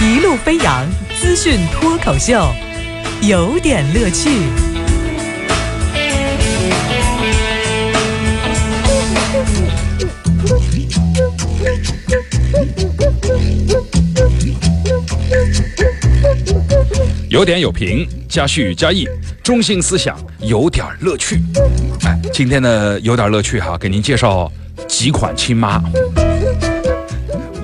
一路飞扬资讯脱口秀，有点乐趣。有点有评，加叙加意，中心思想有点乐趣。哎，今天呢有点乐趣哈，给您介绍几款亲妈，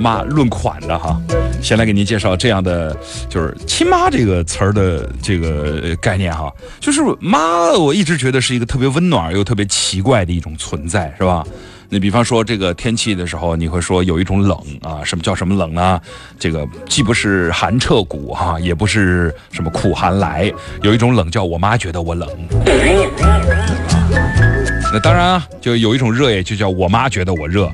妈论款的哈。先来给您介绍这样的，就是亲妈这个词儿的这个概念哈，就是妈，我一直觉得是一个特别温暖又特别奇怪的一种存在，是吧？你比方说这个天气的时候，你会说有一种冷啊，什么叫什么冷呢？这个既不是寒彻骨哈，也不是什么苦寒来，有一种冷叫我妈觉得我冷。那当然啊，就有一种热也就叫我妈觉得我热。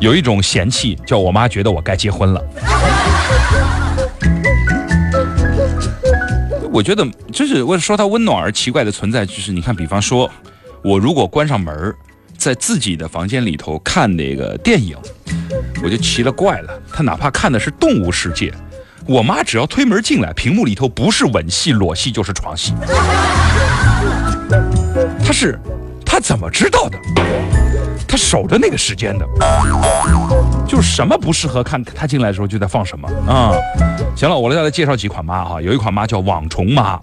有一种嫌弃叫我妈觉得我该结婚了。我觉得就是我说它温暖而奇怪的存在，就是你看，比方说。我如果关上门在自己的房间里头看那个电影，我就奇了怪了。他哪怕看的是动物世界，我妈只要推门进来，屏幕里头不是吻戏、裸戏就是床戏。他是，他怎么知道的？他守着那个时间的，就是什么不适合看，他进来的时候就在放什么啊。行了，我来再来介绍几款妈哈，有一款妈叫网虫妈。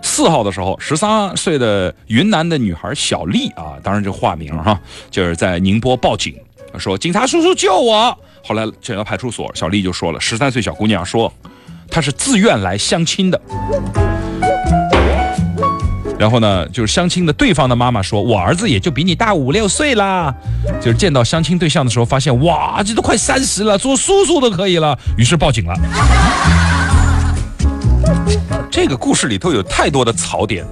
四号的时候，十三岁的云南的女孩小丽啊，当然就化名哈，就是在宁波报警，说警察叔叔救我。后来警到派出所，小丽就说了，十三岁小姑娘说，她是自愿来相亲的。然后呢，就是相亲的对方的妈妈说，我儿子也就比你大五六岁啦。就是见到相亲对象的时候，发现哇，这都快三十了，做叔叔都可以了，于是报警了。这个故事里头有太多的槽点。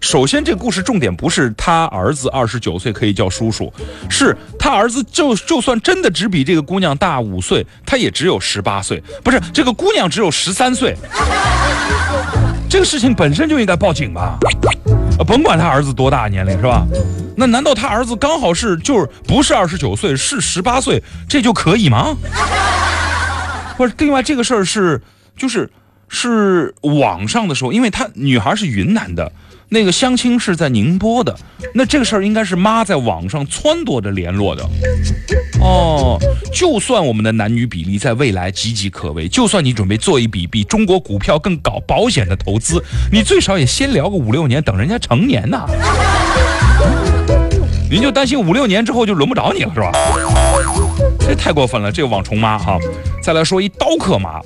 首先，这个故事重点不是他儿子二十九岁可以叫叔叔，是他儿子就就算真的只比这个姑娘大五岁，他也只有十八岁。不是这个姑娘只有十三岁，这个事情本身就应该报警吧？甭管他儿子多大年龄是吧？那难道他儿子刚好是就是不是二十九岁是十八岁，这就可以吗？不是，另外这个事儿是就是。是网上的时候，因为他女孩是云南的，那个相亲是在宁波的，那这个事儿应该是妈在网上撺掇着联络的。哦，就算我们的男女比例在未来岌岌可危，就算你准备做一笔比中国股票更搞保险的投资，你最少也先聊个五六年，等人家成年呐。您就担心五六年之后就轮不着你了是吧？这太过分了，这个网虫妈哈。再来说一刀客妈。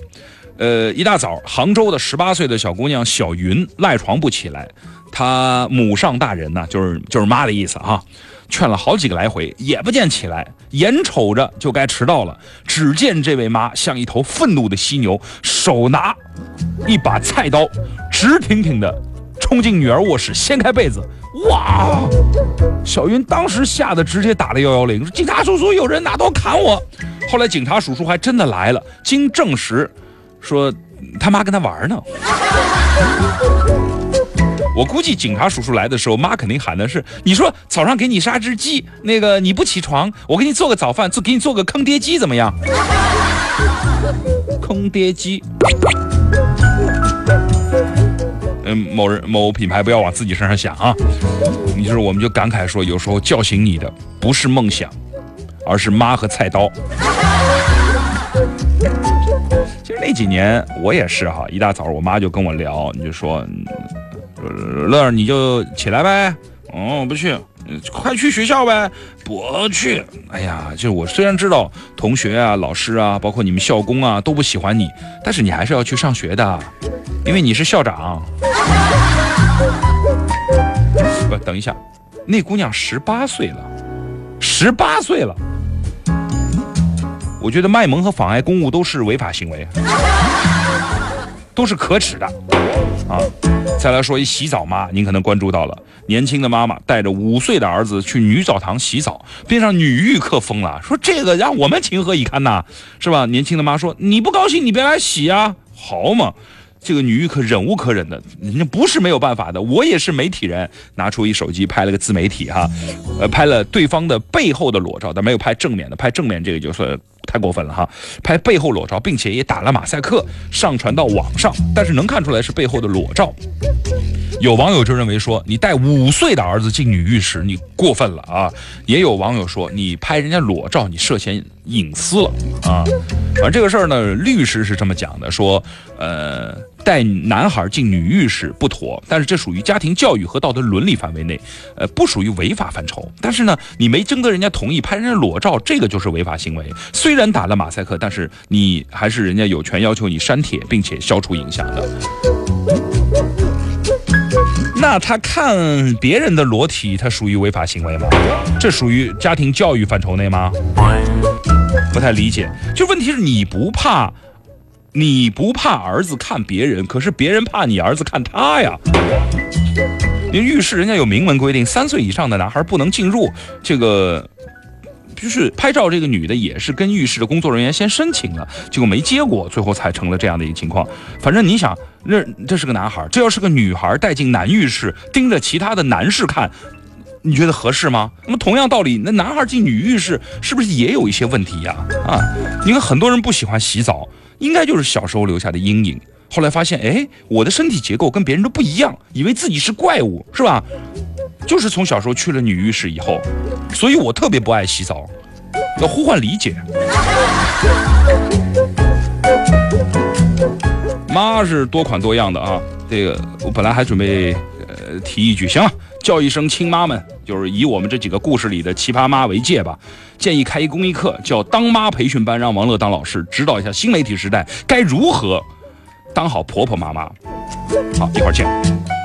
呃，一大早，杭州的十八岁的小姑娘小云赖床不起来，他母上大人呢，就是就是妈的意思哈，劝了好几个来回也不见起来，眼瞅着就该迟到了，只见这位妈像一头愤怒的犀牛，手拿一把菜刀，直挺挺的冲进女儿卧室，掀开被子，哇！小云当时吓得直接打了幺幺零，警察叔叔有人拿刀砍我。后来警察叔叔还真的来了，经证实。说他妈跟他玩呢，我估计警察叔叔来的时候，妈肯定喊的是：“你说早上给你杀只鸡，那个你不起床，我给你做个早饭，做给你做个坑爹鸡怎么样？” 坑爹鸡，嗯，某人某品牌不要往自己身上想啊。你就是我们就感慨说，有时候叫醒你的不是梦想，而是妈和菜刀。其实那几年我也是哈，一大早我妈就跟我聊，你就说，乐儿你就起来呗，哦不去，快去学校呗，不去。哎呀，就我虽然知道同学啊、老师啊，包括你们校工啊都不喜欢你，但是你还是要去上学的，因为你是校长。不，等一下，那姑娘十八岁了，十八岁了。我觉得卖萌和妨碍公务都是违法行为，都是可耻的啊！再来说一洗澡妈，您可能关注到了，年轻的妈妈带着五岁的儿子去女澡堂洗澡，边上女浴客疯了，说这个让我们情何以堪呐，是吧？年轻的妈说你不高兴你别来洗啊，好嘛！这个女玉可忍无可忍的，人家不是没有办法的，我也是媒体人，拿出一手机拍了个自媒体哈，呃，拍了对方的背后的裸照，但没有拍正面的，拍正面这个就算太过分了哈，拍背后裸照，并且也打了马赛克上传到网上，但是能看出来是背后的裸照。有网友就认为说，你带五岁的儿子进女浴室，你过分了啊！也有网友说，你拍人家裸照，你涉嫌隐私了啊！反正这个事儿呢，律师是这么讲的，说，呃，带男孩进女浴室不妥，但是这属于家庭教育和道德伦理范围内，呃，不属于违法范畴。但是呢，你没征得人家同意拍人家裸照，这个就是违法行为。虽然打了马赛克，但是你还是人家有权要求你删帖，并且消除影响的。那他看别人的裸体，他属于违法行为吗？这属于家庭教育范畴内吗？不太理解。就问题是你不怕，你不怕儿子看别人，可是别人怕你儿子看他呀。因为浴室人家有明文规定，三岁以上的男孩不能进入这个。就是拍照这个女的也是跟浴室的工作人员先申请了，结果没结果，最后才成了这样的一个情况。反正你想，那这是个男孩，这要是个女孩带进男浴室，盯着其他的男士看，你觉得合适吗？那么同样道理，那男孩进女浴室是不是也有一些问题呀？啊，你看很多人不喜欢洗澡，应该就是小时候留下的阴影。后来发现，哎，我的身体结构跟别人都不一样，以为自己是怪物，是吧？就是从小时候去了女浴室以后，所以我特别不爱洗澡，要呼唤理解。妈是多款多样的啊，这个我本来还准备呃提一句，行了，叫一声亲妈们，就是以我们这几个故事里的奇葩妈为戒吧。建议开一公益课，叫当妈培训班，让王乐当老师指导一下新媒体时代该如何当好婆婆妈妈。好，一会儿见。